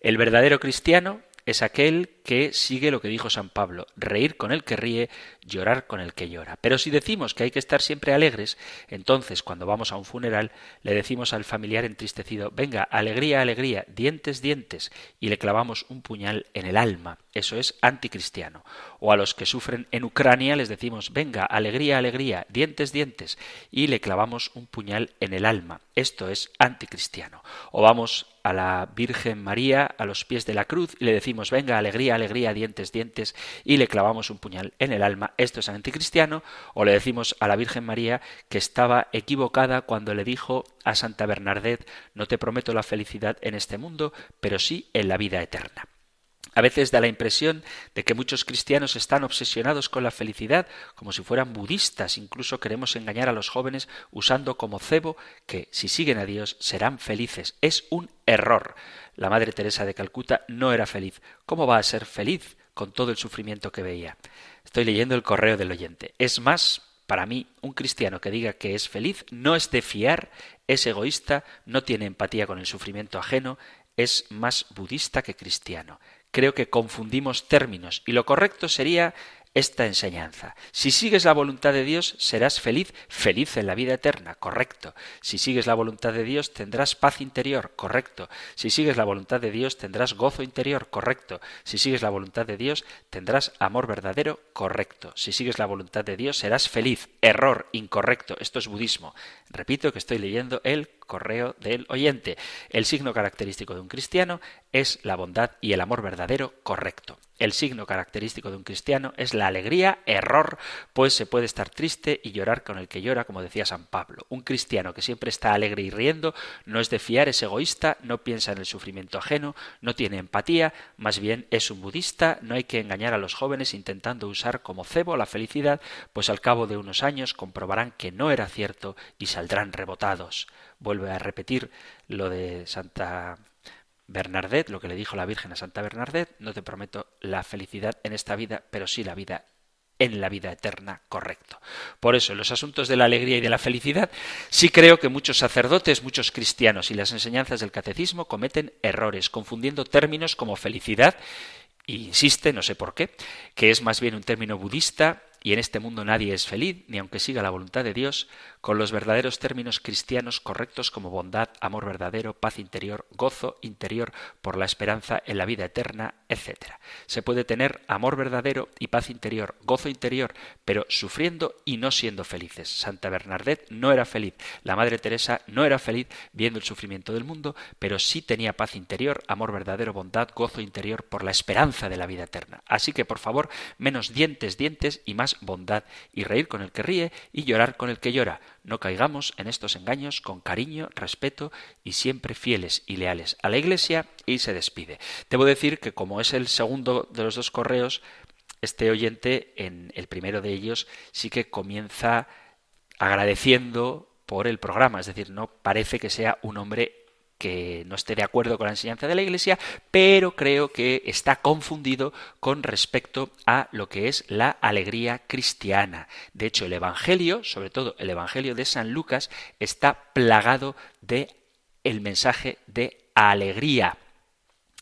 El verdadero cristiano es aquel que sigue lo que dijo San Pablo, reír con el que ríe, llorar con el que llora. Pero si decimos que hay que estar siempre alegres, entonces cuando vamos a un funeral le decimos al familiar entristecido, venga, alegría, alegría, dientes, dientes, y le clavamos un puñal en el alma. Eso es anticristiano. O a los que sufren en Ucrania les decimos, venga, alegría, alegría, dientes, dientes, y le clavamos un puñal en el alma. Esto es anticristiano. O vamos a la Virgen María a los pies de la cruz y le decimos, venga, alegría, alegría, dientes, dientes, y le clavamos un puñal en el alma. Esto es anticristiano. O le decimos a la Virgen María que estaba equivocada cuando le dijo a Santa Bernadette, no te prometo la felicidad en este mundo, pero sí en la vida eterna. A veces da la impresión de que muchos cristianos están obsesionados con la felicidad, como si fueran budistas. Incluso queremos engañar a los jóvenes usando como cebo que si siguen a Dios serán felices. Es un error. La Madre Teresa de Calcuta no era feliz. ¿Cómo va a ser feliz con todo el sufrimiento que veía? Estoy leyendo el correo del oyente. Es más, para mí, un cristiano que diga que es feliz no es de fiar, es egoísta, no tiene empatía con el sufrimiento ajeno, es más budista que cristiano creo que confundimos términos y lo correcto sería esta enseñanza. Si sigues la voluntad de Dios, serás feliz, feliz en la vida eterna, correcto. Si sigues la voluntad de Dios, tendrás paz interior, correcto. Si sigues la voluntad de Dios, tendrás gozo interior, correcto. Si sigues la voluntad de Dios, tendrás amor verdadero, correcto. Si sigues la voluntad de Dios, serás feliz, error, incorrecto. Esto es budismo. Repito que estoy leyendo el correo del oyente. El signo característico de un cristiano es la bondad y el amor verdadero correcto. El signo característico de un cristiano es la alegría, error, pues se puede estar triste y llorar con el que llora, como decía San Pablo. Un cristiano que siempre está alegre y riendo no es de fiar, es egoísta, no piensa en el sufrimiento ajeno, no tiene empatía, más bien es un budista, no hay que engañar a los jóvenes intentando usar como cebo la felicidad, pues al cabo de unos años comprobarán que no era cierto y saldrán rebotados. Vuelve a repetir lo de Santa Bernardet, lo que le dijo la Virgen a Santa Bernardet, no te prometo la felicidad en esta vida, pero sí la vida en la vida eterna, correcto. Por eso, en los asuntos de la alegría y de la felicidad, sí creo que muchos sacerdotes, muchos cristianos y las enseñanzas del catecismo cometen errores, confundiendo términos como felicidad, e insiste, no sé por qué, que es más bien un término budista y en este mundo nadie es feliz, ni aunque siga la voluntad de Dios, con los verdaderos términos cristianos correctos como bondad, amor verdadero, paz interior, gozo interior por la esperanza en la vida eterna, etc. Se puede tener amor verdadero y paz interior, gozo interior, pero sufriendo y no siendo felices. Santa Bernadette no era feliz, la Madre Teresa no era feliz viendo el sufrimiento del mundo, pero sí tenía paz interior, amor verdadero, bondad, gozo interior por la esperanza de la vida eterna. Así que, por favor, menos dientes, dientes y más bondad y reír con el que ríe y llorar con el que llora. No caigamos en estos engaños con cariño, respeto y siempre fieles y leales a la Iglesia y se despide. Debo decir que como es el segundo de los dos correos, este oyente en el primero de ellos sí que comienza agradeciendo por el programa, es decir, no parece que sea un hombre que no esté de acuerdo con la enseñanza de la Iglesia, pero creo que está confundido con respecto a lo que es la alegría cristiana. De hecho, el Evangelio, sobre todo el Evangelio de San Lucas, está plagado de el mensaje de alegría.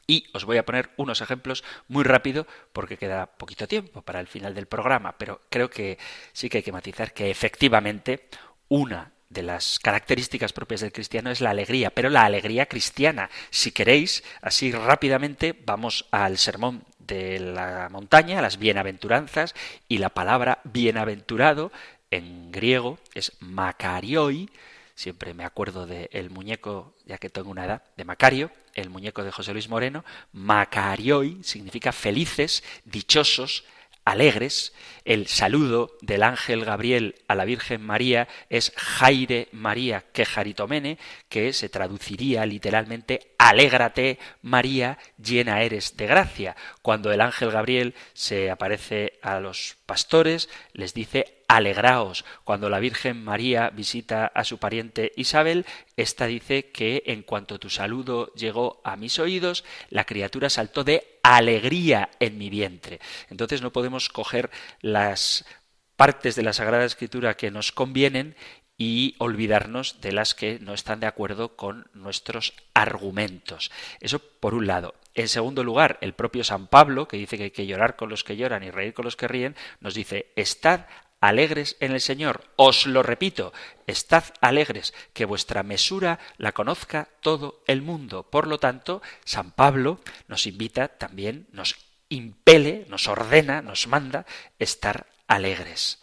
Y os voy a poner unos ejemplos muy rápido porque queda poquito tiempo para el final del programa, pero creo que sí que hay que matizar que efectivamente una de las características propias del cristiano es la alegría, pero la alegría cristiana. Si queréis, así rápidamente vamos al sermón de la montaña, las bienaventuranzas, y la palabra bienaventurado en griego es makarioi, siempre me acuerdo del muñeco, ya que tengo una edad, de Macario, el muñeco de José Luis Moreno, makarioi significa felices, dichosos, alegres. El saludo del ángel Gabriel a la Virgen María es Jaire María Quejaritomene, que se traduciría literalmente Alégrate María, llena eres de gracia. Cuando el ángel Gabriel se aparece a los pastores, les dice alegraos. Cuando la Virgen María visita a su pariente Isabel, ésta dice que en cuanto tu saludo llegó a mis oídos, la criatura saltó de alegría en mi vientre. Entonces no podemos coger las partes de la Sagrada Escritura que nos convienen y olvidarnos de las que no están de acuerdo con nuestros argumentos. Eso por un lado. En segundo lugar, el propio San Pablo, que dice que hay que llorar con los que lloran y reír con los que ríen, nos dice, estad alegres en el Señor. Os lo repito, estad alegres, que vuestra mesura la conozca todo el mundo. Por lo tanto, San Pablo nos invita también, nos impele, nos ordena, nos manda estar alegres.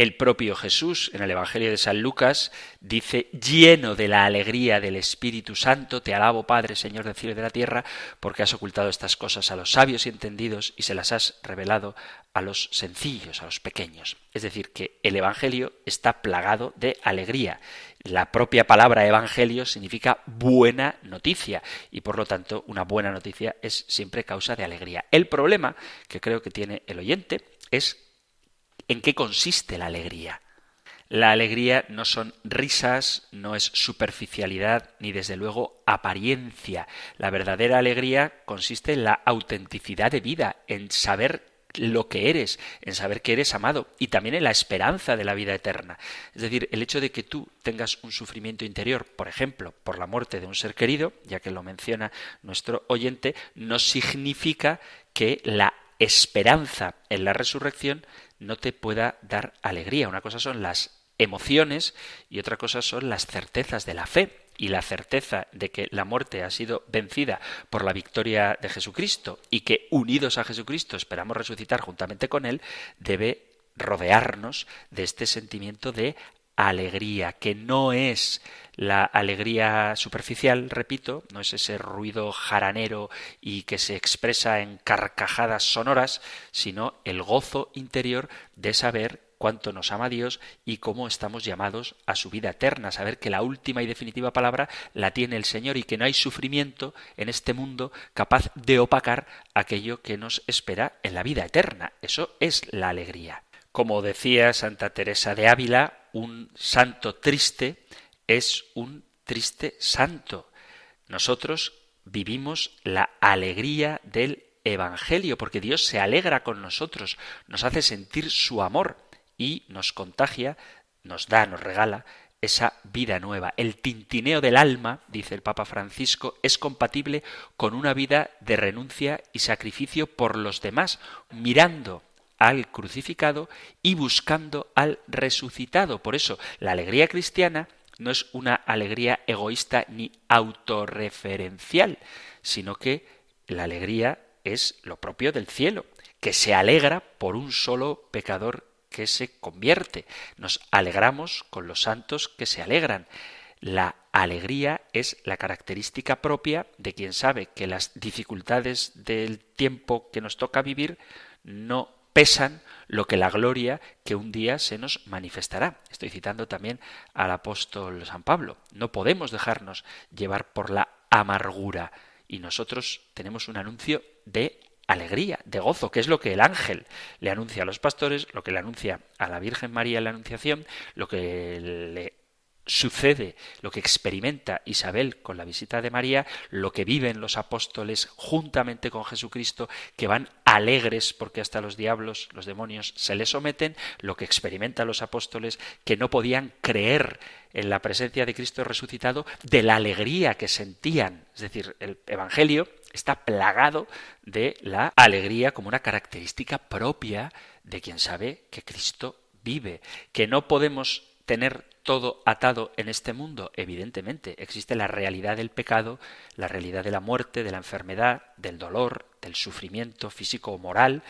El propio Jesús en el Evangelio de San Lucas dice, lleno de la alegría del Espíritu Santo, te alabo Padre, Señor del cielo y de la tierra, porque has ocultado estas cosas a los sabios y entendidos y se las has revelado a los sencillos, a los pequeños. Es decir, que el Evangelio está plagado de alegría. La propia palabra Evangelio significa buena noticia y por lo tanto una buena noticia es siempre causa de alegría. El problema que creo que tiene el oyente es en qué consiste la alegría. La alegría no son risas, no es superficialidad, ni desde luego apariencia. La verdadera alegría consiste en la autenticidad de vida, en saber lo que eres, en saber que eres amado y también en la esperanza de la vida eterna. Es decir, el hecho de que tú tengas un sufrimiento interior, por ejemplo, por la muerte de un ser querido, ya que lo menciona nuestro oyente, no significa que la esperanza en la resurrección no te pueda dar alegría. Una cosa son las emociones y otra cosa son las certezas de la fe y la certeza de que la muerte ha sido vencida por la victoria de Jesucristo y que unidos a Jesucristo esperamos resucitar juntamente con Él, debe rodearnos de este sentimiento de alegría, que no es la alegría superficial, repito, no es ese ruido jaranero y que se expresa en carcajadas sonoras, sino el gozo interior de saber cuánto nos ama Dios y cómo estamos llamados a su vida eterna, saber que la última y definitiva palabra la tiene el Señor y que no hay sufrimiento en este mundo capaz de opacar aquello que nos espera en la vida eterna. Eso es la alegría. Como decía Santa Teresa de Ávila, un santo triste es un triste santo. Nosotros vivimos la alegría del Evangelio, porque Dios se alegra con nosotros, nos hace sentir su amor y nos contagia, nos da, nos regala esa vida nueva. El tintineo del alma, dice el Papa Francisco, es compatible con una vida de renuncia y sacrificio por los demás, mirando al crucificado y buscando al resucitado. Por eso, la alegría cristiana no es una alegría egoísta ni autorreferencial, sino que la alegría es lo propio del cielo, que se alegra por un solo pecador que se convierte. Nos alegramos con los santos que se alegran. La alegría es la característica propia de quien sabe que las dificultades del tiempo que nos toca vivir no pesan lo que la gloria que un día se nos manifestará. Estoy citando también al apóstol San Pablo. No podemos dejarnos llevar por la amargura y nosotros tenemos un anuncio de alegría, de gozo, que es lo que el ángel le anuncia a los pastores, lo que le anuncia a la Virgen María en la Anunciación, lo que le sucede, lo que experimenta Isabel con la visita de María, lo que viven los apóstoles juntamente con Jesucristo, que van alegres porque hasta los diablos, los demonios, se les someten, lo que experimentan los apóstoles que no podían creer en la presencia de Cristo resucitado, de la alegría que sentían. Es decir, el Evangelio está plagado de la alegría como una característica propia de quien sabe que Cristo vive, que no podemos tener todo atado en este mundo? Evidentemente, existe la realidad del pecado, la realidad de la muerte, de la enfermedad, del dolor, del sufrimiento físico o moral,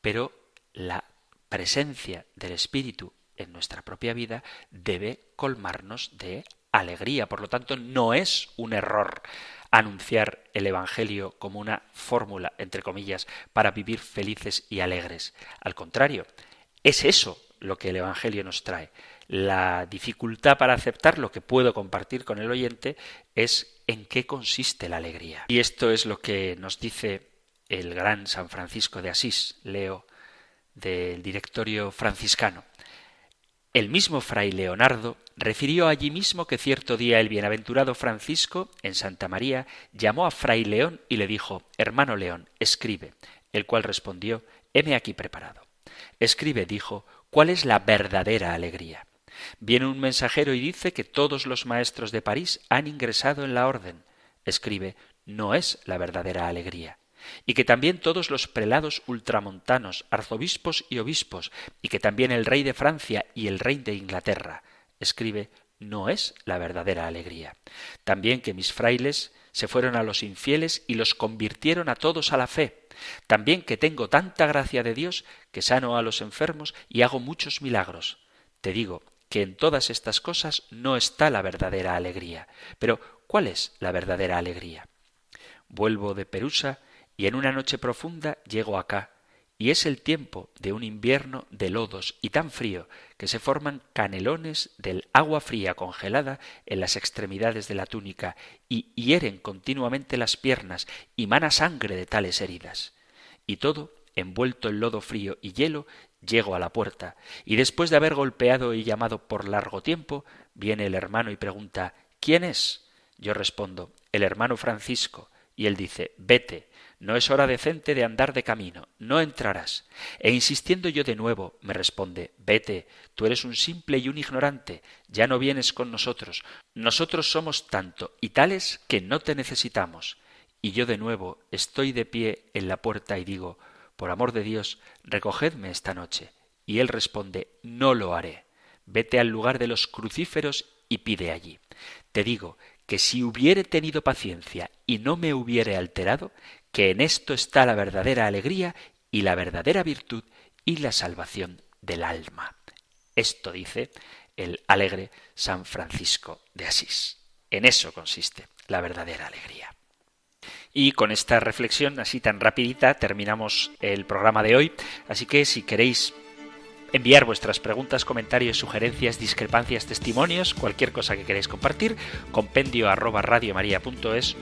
pero la presencia del Espíritu en nuestra propia vida debe colmarnos de alegría. Por lo tanto, no es un error anunciar el Evangelio como una fórmula, entre comillas, para vivir felices y alegres. Al contrario, es eso lo que el Evangelio nos trae. La dificultad para aceptar lo que puedo compartir con el oyente es en qué consiste la alegría. Y esto es lo que nos dice el gran San Francisco de Asís, Leo, del directorio franciscano. El mismo fray Leonardo refirió allí mismo que cierto día el bienaventurado Francisco, en Santa María, llamó a fray León y le dijo Hermano León, escribe, el cual respondió Heme aquí preparado. Escribe, dijo, cuál es la verdadera alegría. Viene un mensajero y dice que todos los maestros de París han ingresado en la orden. Escribe, no es la verdadera alegría. Y que también todos los prelados ultramontanos, arzobispos y obispos, y que también el rey de Francia y el rey de Inglaterra. Escribe, no es la verdadera alegría. También que mis frailes se fueron a los infieles y los convirtieron a todos a la fe. También que tengo tanta gracia de Dios que sano a los enfermos y hago muchos milagros. Te digo que en todas estas cosas no está la verdadera alegría. Pero, ¿cuál es la verdadera alegría? Vuelvo de Perusa y en una noche profunda llego acá, y es el tiempo de un invierno de lodos y tan frío que se forman canelones del agua fría congelada en las extremidades de la túnica y hieren continuamente las piernas y mana sangre de tales heridas. Y todo, envuelto en lodo frío y hielo, Llego a la puerta, y después de haber golpeado y llamado por largo tiempo, viene el hermano y pregunta ¿Quién es? Yo respondo El hermano Francisco, y él dice Vete, no es hora decente de andar de camino, no entrarás. E insistiendo yo de nuevo, me responde Vete, tú eres un simple y un ignorante, ya no vienes con nosotros. Nosotros somos tanto y tales que no te necesitamos. Y yo de nuevo estoy de pie en la puerta y digo por amor de Dios, recogedme esta noche. Y él responde, no lo haré. Vete al lugar de los crucíferos y pide allí. Te digo que si hubiere tenido paciencia y no me hubiere alterado, que en esto está la verdadera alegría y la verdadera virtud y la salvación del alma. Esto dice el alegre San Francisco de Asís. En eso consiste la verdadera alegría. Y con esta reflexión así tan rapidita terminamos el programa de hoy. Así que si queréis enviar vuestras preguntas, comentarios, sugerencias, discrepancias, testimonios, cualquier cosa que queráis compartir, compendio arroba radiomaria.es,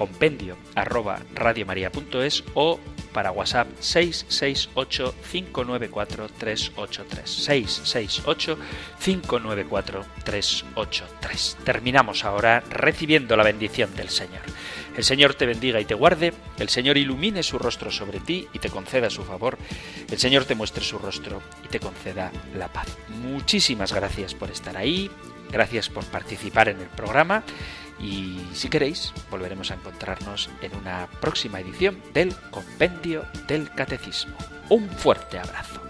compendio arroba radiomaria.es o para WhatsApp 668 594 383 668 594 383. Terminamos ahora recibiendo la bendición del Señor. El Señor te bendiga y te guarde, el Señor ilumine su rostro sobre ti y te conceda su favor, el Señor te muestre su rostro y te conceda la paz. Muchísimas gracias por estar ahí, gracias por participar en el programa y si queréis volveremos a encontrarnos en una próxima edición del Compendio del Catecismo. Un fuerte abrazo.